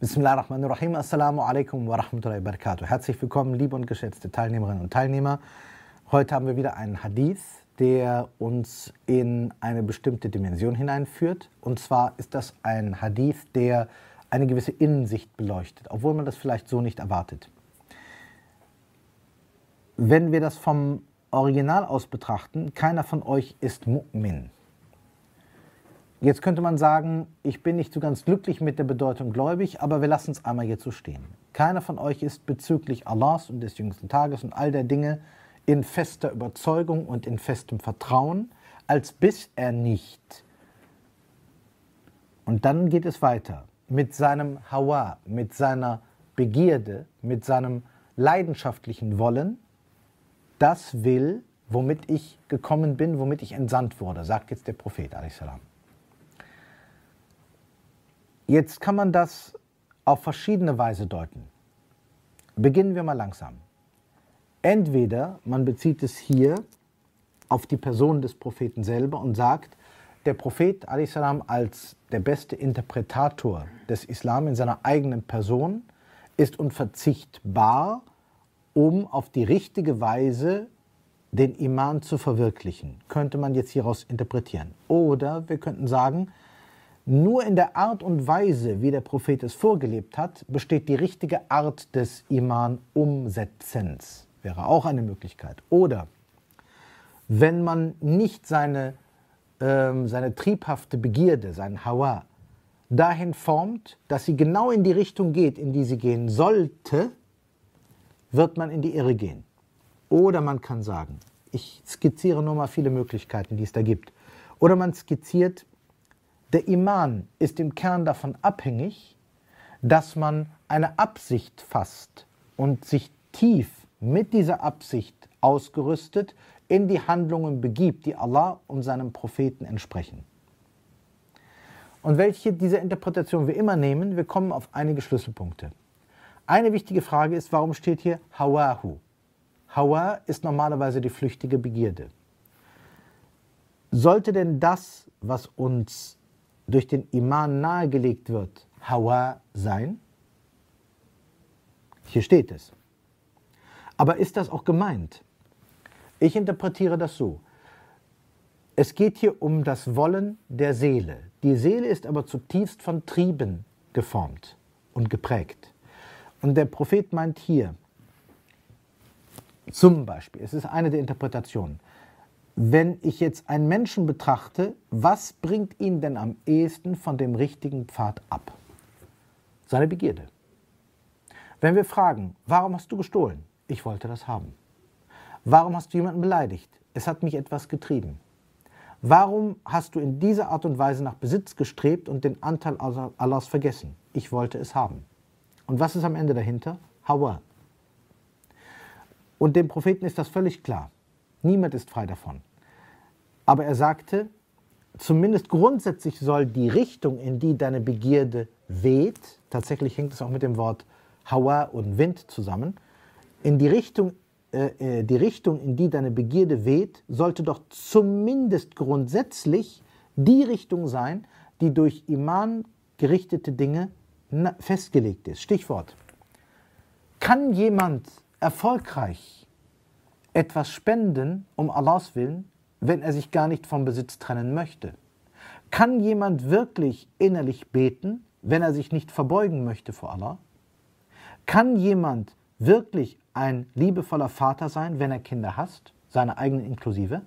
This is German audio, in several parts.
Bismillahirrahmanirrahim. Assalamu alaikum wa rahmatullahi wa barakatuh. Herzlich willkommen, liebe und geschätzte Teilnehmerinnen und Teilnehmer. Heute haben wir wieder einen Hadith, der uns in eine bestimmte Dimension hineinführt. Und zwar ist das ein Hadith, der eine gewisse Innensicht beleuchtet, obwohl man das vielleicht so nicht erwartet. Wenn wir das vom Original aus betrachten, keiner von euch ist Mu'min. Jetzt könnte man sagen, ich bin nicht so ganz glücklich mit der Bedeutung gläubig, aber wir lassen es einmal jetzt so stehen. Keiner von euch ist bezüglich Allahs und des jüngsten Tages und all der Dinge in fester Überzeugung und in festem Vertrauen, als bis er nicht. Und dann geht es weiter mit seinem Hawa, mit seiner Begierde, mit seinem leidenschaftlichen Wollen, das will, womit ich gekommen bin, womit ich entsandt wurde, sagt jetzt der Prophet. Jetzt kann man das auf verschiedene Weise deuten. Beginnen wir mal langsam. Entweder man bezieht es hier auf die Person des Propheten selber und sagt, der Prophet salam, als der beste Interpretator des Islam in seiner eigenen Person ist unverzichtbar, um auf die richtige Weise den Iman zu verwirklichen. Könnte man jetzt hieraus interpretieren. Oder wir könnten sagen, nur in der Art und Weise, wie der Prophet es vorgelebt hat, besteht die richtige Art des Iman-Umsetzens. Wäre auch eine Möglichkeit. Oder wenn man nicht seine, ähm, seine triebhafte Begierde, sein Hawa, dahin formt, dass sie genau in die Richtung geht, in die sie gehen sollte, wird man in die Irre gehen. Oder man kann sagen, ich skizziere nur mal viele Möglichkeiten, die es da gibt. Oder man skizziert, der Iman ist im Kern davon abhängig, dass man eine Absicht fasst und sich tief mit dieser Absicht ausgerüstet in die Handlungen begibt, die Allah und seinem Propheten entsprechen. Und welche dieser Interpretation wir immer nehmen, wir kommen auf einige Schlüsselpunkte. Eine wichtige Frage ist, warum steht hier Hawahu? Hawa ist normalerweise die flüchtige Begierde. Sollte denn das, was uns durch den Iman nahegelegt wird, Hawa sein? Hier steht es. Aber ist das auch gemeint? Ich interpretiere das so. Es geht hier um das Wollen der Seele. Die Seele ist aber zutiefst von Trieben geformt und geprägt. Und der Prophet meint hier, zum Beispiel, es ist eine der Interpretationen, wenn ich jetzt einen Menschen betrachte, was bringt ihn denn am ehesten von dem richtigen Pfad ab? Seine Begierde. Wenn wir fragen, warum hast du gestohlen? Ich wollte das haben. Warum hast du jemanden beleidigt? Es hat mich etwas getrieben. Warum hast du in dieser Art und Weise nach Besitz gestrebt und den Anteil Allahs vergessen? Ich wollte es haben. Und was ist am Ende dahinter? Hawa. Und dem Propheten ist das völlig klar. Niemand ist frei davon. Aber er sagte, zumindest grundsätzlich soll die Richtung, in die deine Begierde weht, tatsächlich hängt es auch mit dem Wort Hawa und Wind zusammen, in die Richtung, äh, äh, die Richtung, in die deine Begierde weht, sollte doch zumindest grundsätzlich die Richtung sein, die durch Iman gerichtete Dinge festgelegt ist. Stichwort. Kann jemand erfolgreich etwas spenden um Allahs Willen, wenn er sich gar nicht vom Besitz trennen möchte? Kann jemand wirklich innerlich beten, wenn er sich nicht verbeugen möchte vor Allah? Kann jemand wirklich ein liebevoller Vater sein, wenn er Kinder hasst, seine eigenen inklusive?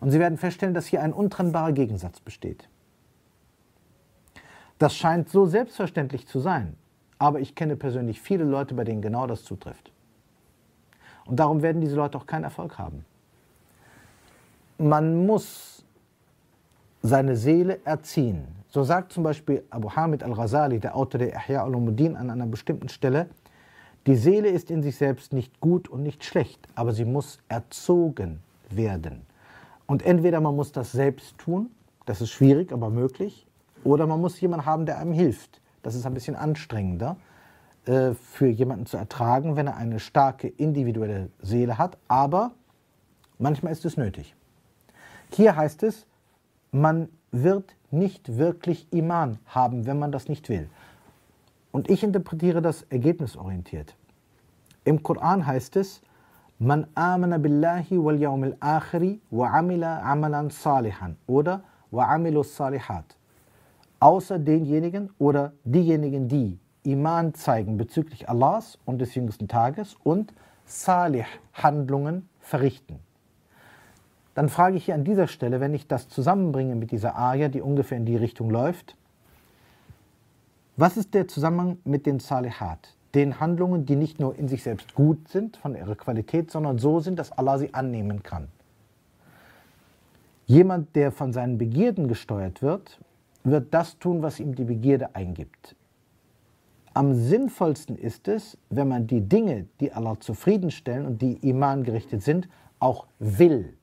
Und Sie werden feststellen, dass hier ein untrennbarer Gegensatz besteht. Das scheint so selbstverständlich zu sein, aber ich kenne persönlich viele Leute, bei denen genau das zutrifft. Und darum werden diese Leute auch keinen Erfolg haben man muss seine Seele erziehen. So sagt zum Beispiel Abu Hamid al-Ghazali, der Autor der Ihya al-Umuddin, an einer bestimmten Stelle, die Seele ist in sich selbst nicht gut und nicht schlecht, aber sie muss erzogen werden. Und entweder man muss das selbst tun, das ist schwierig, aber möglich, oder man muss jemanden haben, der einem hilft. Das ist ein bisschen anstrengender äh, für jemanden zu ertragen, wenn er eine starke individuelle Seele hat, aber manchmal ist es nötig. Hier heißt es, man wird nicht wirklich Iman haben, wenn man das nicht will. Und ich interpretiere das ergebnisorientiert. Im Koran heißt es, Man amana billahi wal yawmil akhiri wa amila amalan salihan oder wa amilu salihat. Außer denjenigen oder diejenigen, die Iman zeigen bezüglich Allahs und des jüngsten Tages und Salih Handlungen verrichten. Dann frage ich hier an dieser Stelle, wenn ich das zusammenbringe mit dieser Ayah, die ungefähr in die Richtung läuft, was ist der Zusammenhang mit den Salihat? Den Handlungen, die nicht nur in sich selbst gut sind, von ihrer Qualität, sondern so sind, dass Allah sie annehmen kann. Jemand, der von seinen Begierden gesteuert wird, wird das tun, was ihm die Begierde eingibt. Am sinnvollsten ist es, wenn man die Dinge, die Allah zufriedenstellen und die Iman gerichtet sind, auch will.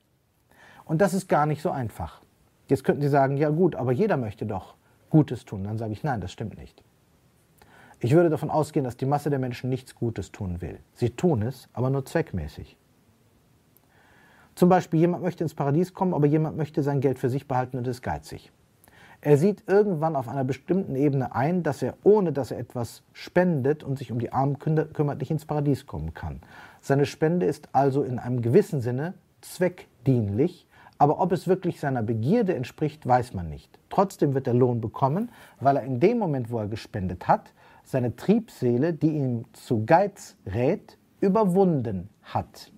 Und das ist gar nicht so einfach. Jetzt könnten Sie sagen, ja gut, aber jeder möchte doch Gutes tun. Dann sage ich, nein, das stimmt nicht. Ich würde davon ausgehen, dass die Masse der Menschen nichts Gutes tun will. Sie tun es, aber nur zweckmäßig. Zum Beispiel, jemand möchte ins Paradies kommen, aber jemand möchte sein Geld für sich behalten und ist geizig. Er sieht irgendwann auf einer bestimmten Ebene ein, dass er, ohne dass er etwas spendet und sich um die Armen kümmert, nicht ins Paradies kommen kann. Seine Spende ist also in einem gewissen Sinne zweckdienlich, aber ob es wirklich seiner Begierde entspricht, weiß man nicht. Trotzdem wird er Lohn bekommen, weil er in dem Moment, wo er gespendet hat, seine Triebseele, die ihm zu Geiz rät, überwunden hat.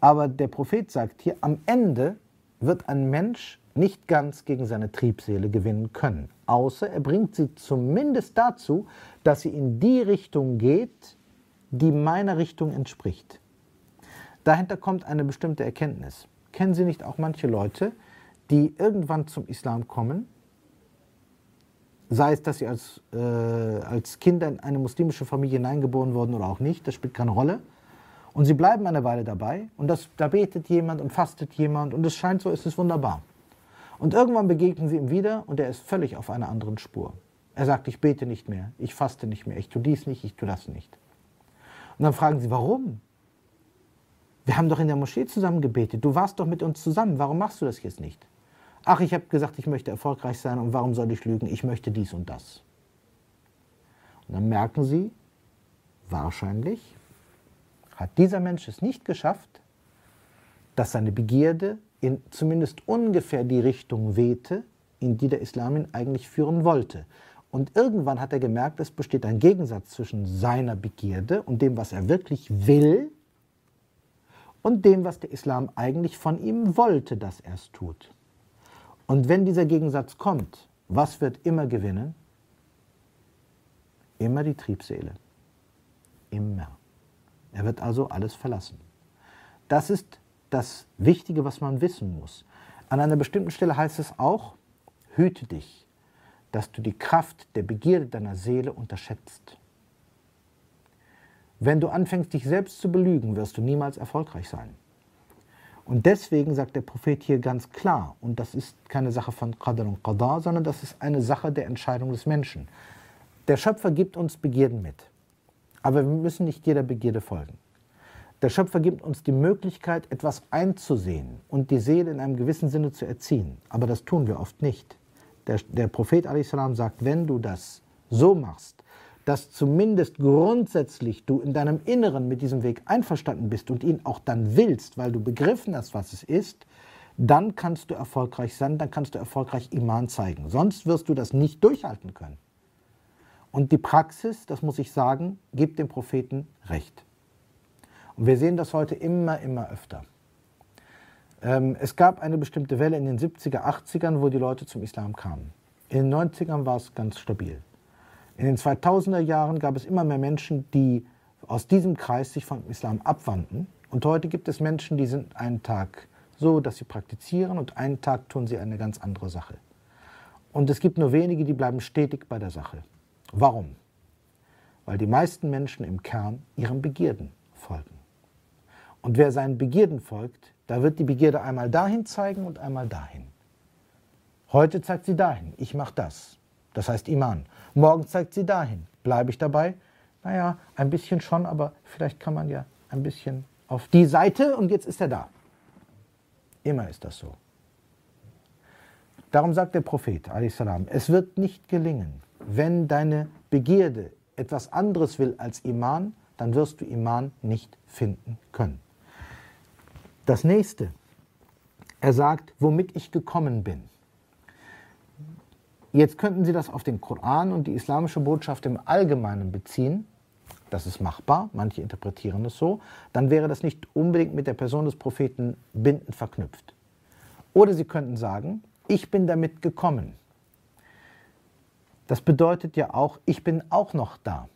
Aber der Prophet sagt hier, am Ende wird ein Mensch nicht ganz gegen seine Triebseele gewinnen können, außer er bringt sie zumindest dazu, dass sie in die Richtung geht, die meiner Richtung entspricht. Dahinter kommt eine bestimmte Erkenntnis. Kennen Sie nicht auch manche Leute, die irgendwann zum Islam kommen, sei es, dass sie als, äh, als Kinder in eine muslimische Familie hineingeboren wurden oder auch nicht, das spielt keine Rolle, und sie bleiben eine Weile dabei und das, da betet jemand und fastet jemand und es scheint so, ist es wunderbar. Und irgendwann begegnen sie ihm wieder und er ist völlig auf einer anderen Spur. Er sagt, ich bete nicht mehr, ich faste nicht mehr, ich tue dies nicht, ich tue das nicht. Und dann fragen sie, warum? Wir haben doch in der Moschee zusammen gebetet, du warst doch mit uns zusammen, warum machst du das jetzt nicht? Ach, ich habe gesagt, ich möchte erfolgreich sein und warum soll ich lügen? Ich möchte dies und das. Und dann merken sie, wahrscheinlich hat dieser Mensch es nicht geschafft, dass seine Begierde in zumindest ungefähr die Richtung wehte, in die der Islam ihn eigentlich führen wollte. Und irgendwann hat er gemerkt, es besteht ein Gegensatz zwischen seiner Begierde und dem, was er wirklich will, und dem, was der Islam eigentlich von ihm wollte, dass er es tut. Und wenn dieser Gegensatz kommt, was wird immer gewinnen? Immer die Triebseele. Immer. Er wird also alles verlassen. Das ist das Wichtige, was man wissen muss. An einer bestimmten Stelle heißt es auch, hüte dich, dass du die Kraft der Begierde deiner Seele unterschätzt. Wenn du anfängst, dich selbst zu belügen, wirst du niemals erfolgreich sein. Und deswegen sagt der Prophet hier ganz klar, und das ist keine Sache von Qadr und Qadar, sondern das ist eine Sache der Entscheidung des Menschen. Der Schöpfer gibt uns Begierden mit, aber wir müssen nicht jeder Begierde folgen. Der Schöpfer gibt uns die Möglichkeit, etwas einzusehen und die Seele in einem gewissen Sinne zu erziehen. Aber das tun wir oft nicht. Der, der Prophet a.s. sagt, wenn du das so machst, dass zumindest grundsätzlich du in deinem Inneren mit diesem Weg einverstanden bist und ihn auch dann willst, weil du begriffen hast, was es ist, dann kannst du erfolgreich sein, dann kannst du erfolgreich Iman zeigen. Sonst wirst du das nicht durchhalten können. Und die Praxis, das muss ich sagen, gibt dem Propheten recht. Und wir sehen das heute immer, immer öfter. Ähm, es gab eine bestimmte Welle in den 70er, 80ern, wo die Leute zum Islam kamen. In den 90ern war es ganz stabil. In den 2000er Jahren gab es immer mehr Menschen, die aus diesem Kreis sich vom Islam abwandten. Und heute gibt es Menschen, die sind einen Tag so, dass sie praktizieren und einen Tag tun sie eine ganz andere Sache. Und es gibt nur wenige, die bleiben stetig bei der Sache. Warum? Weil die meisten Menschen im Kern ihren Begierden folgen. Und wer seinen Begierden folgt, da wird die Begierde einmal dahin zeigen und einmal dahin. Heute zeigt sie dahin, ich mache das. Das heißt Iman. Morgen zeigt sie dahin. Bleibe ich dabei? Naja, ein bisschen schon, aber vielleicht kann man ja ein bisschen auf die Seite und jetzt ist er da. Immer ist das so. Darum sagt der Prophet, salam, es wird nicht gelingen, wenn deine Begierde etwas anderes will als Iman, dann wirst du Iman nicht finden können. Das nächste, er sagt, womit ich gekommen bin. Jetzt könnten Sie das auf den Koran und die islamische Botschaft im Allgemeinen beziehen. Das ist machbar, manche interpretieren es so. Dann wäre das nicht unbedingt mit der Person des Propheten bindend verknüpft. Oder Sie könnten sagen, ich bin damit gekommen. Das bedeutet ja auch, ich bin auch noch da.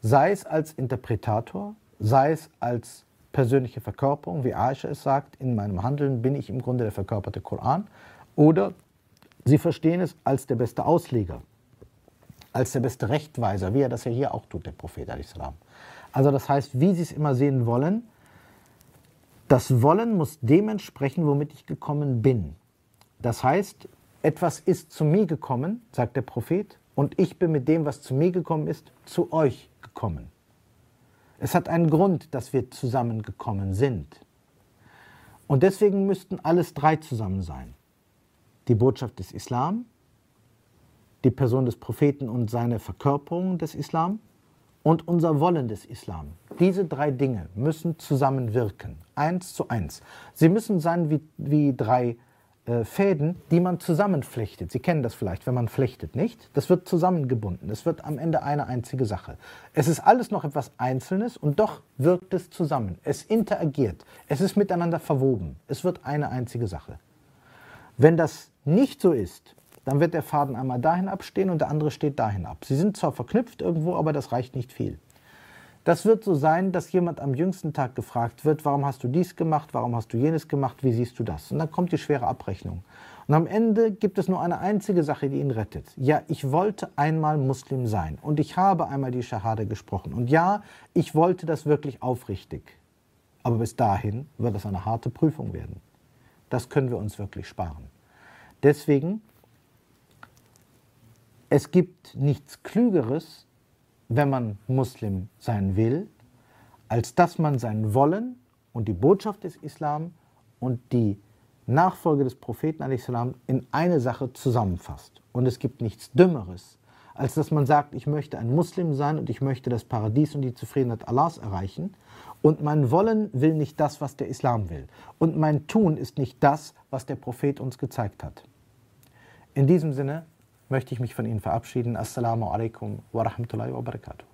Sei es als Interpretator, sei es als persönliche Verkörperung, wie Aisha es sagt, in meinem Handeln bin ich im Grunde der verkörperte Koran, oder Sie verstehen es als der beste Ausleger, als der beste Rechtweiser, wie er das ja hier auch tut, der Prophet. Also das heißt, wie Sie es immer sehen wollen, das Wollen muss dementsprechend, womit ich gekommen bin. Das heißt, etwas ist zu mir gekommen, sagt der Prophet, und ich bin mit dem, was zu mir gekommen ist, zu euch gekommen. Es hat einen Grund, dass wir zusammengekommen sind. Und deswegen müssten alles drei zusammen sein. Die Botschaft des Islam, die Person des Propheten und seine Verkörperung des Islam und unser Wollen des Islam. Diese drei Dinge müssen zusammenwirken, eins zu eins. Sie müssen sein wie, wie drei äh, Fäden, die man zusammenflechtet. Sie kennen das vielleicht, wenn man flechtet, nicht? Das wird zusammengebunden. Es wird am Ende eine einzige Sache. Es ist alles noch etwas Einzelnes und doch wirkt es zusammen. Es interagiert. Es ist miteinander verwoben. Es wird eine einzige Sache. Wenn das nicht so ist, dann wird der Faden einmal dahin abstehen und der andere steht dahin ab. Sie sind zwar verknüpft irgendwo, aber das reicht nicht viel. Das wird so sein, dass jemand am jüngsten Tag gefragt wird, warum hast du dies gemacht, warum hast du jenes gemacht, wie siehst du das? Und dann kommt die schwere Abrechnung. Und am Ende gibt es nur eine einzige Sache, die ihn rettet. Ja, ich wollte einmal Muslim sein und ich habe einmal die Shahada gesprochen. Und ja, ich wollte das wirklich aufrichtig. Aber bis dahin wird es eine harte Prüfung werden. Das können wir uns wirklich sparen. Deswegen es gibt nichts Klügeres, wenn man Muslim sein will, als dass man sein Wollen und die Botschaft des Islam und die Nachfolge des Propheten in eine Sache zusammenfasst. Und es gibt nichts Dümmeres, als dass man sagt, ich möchte ein Muslim sein und ich möchte das Paradies und die Zufriedenheit Allahs erreichen. Und mein Wollen will nicht das, was der Islam will. Und mein Tun ist nicht das, was der Prophet uns gezeigt hat. In diesem Sinne möchte ich mich von Ihnen verabschieden. Assalamu alaikum wa rahmatullahi wa barakatuh.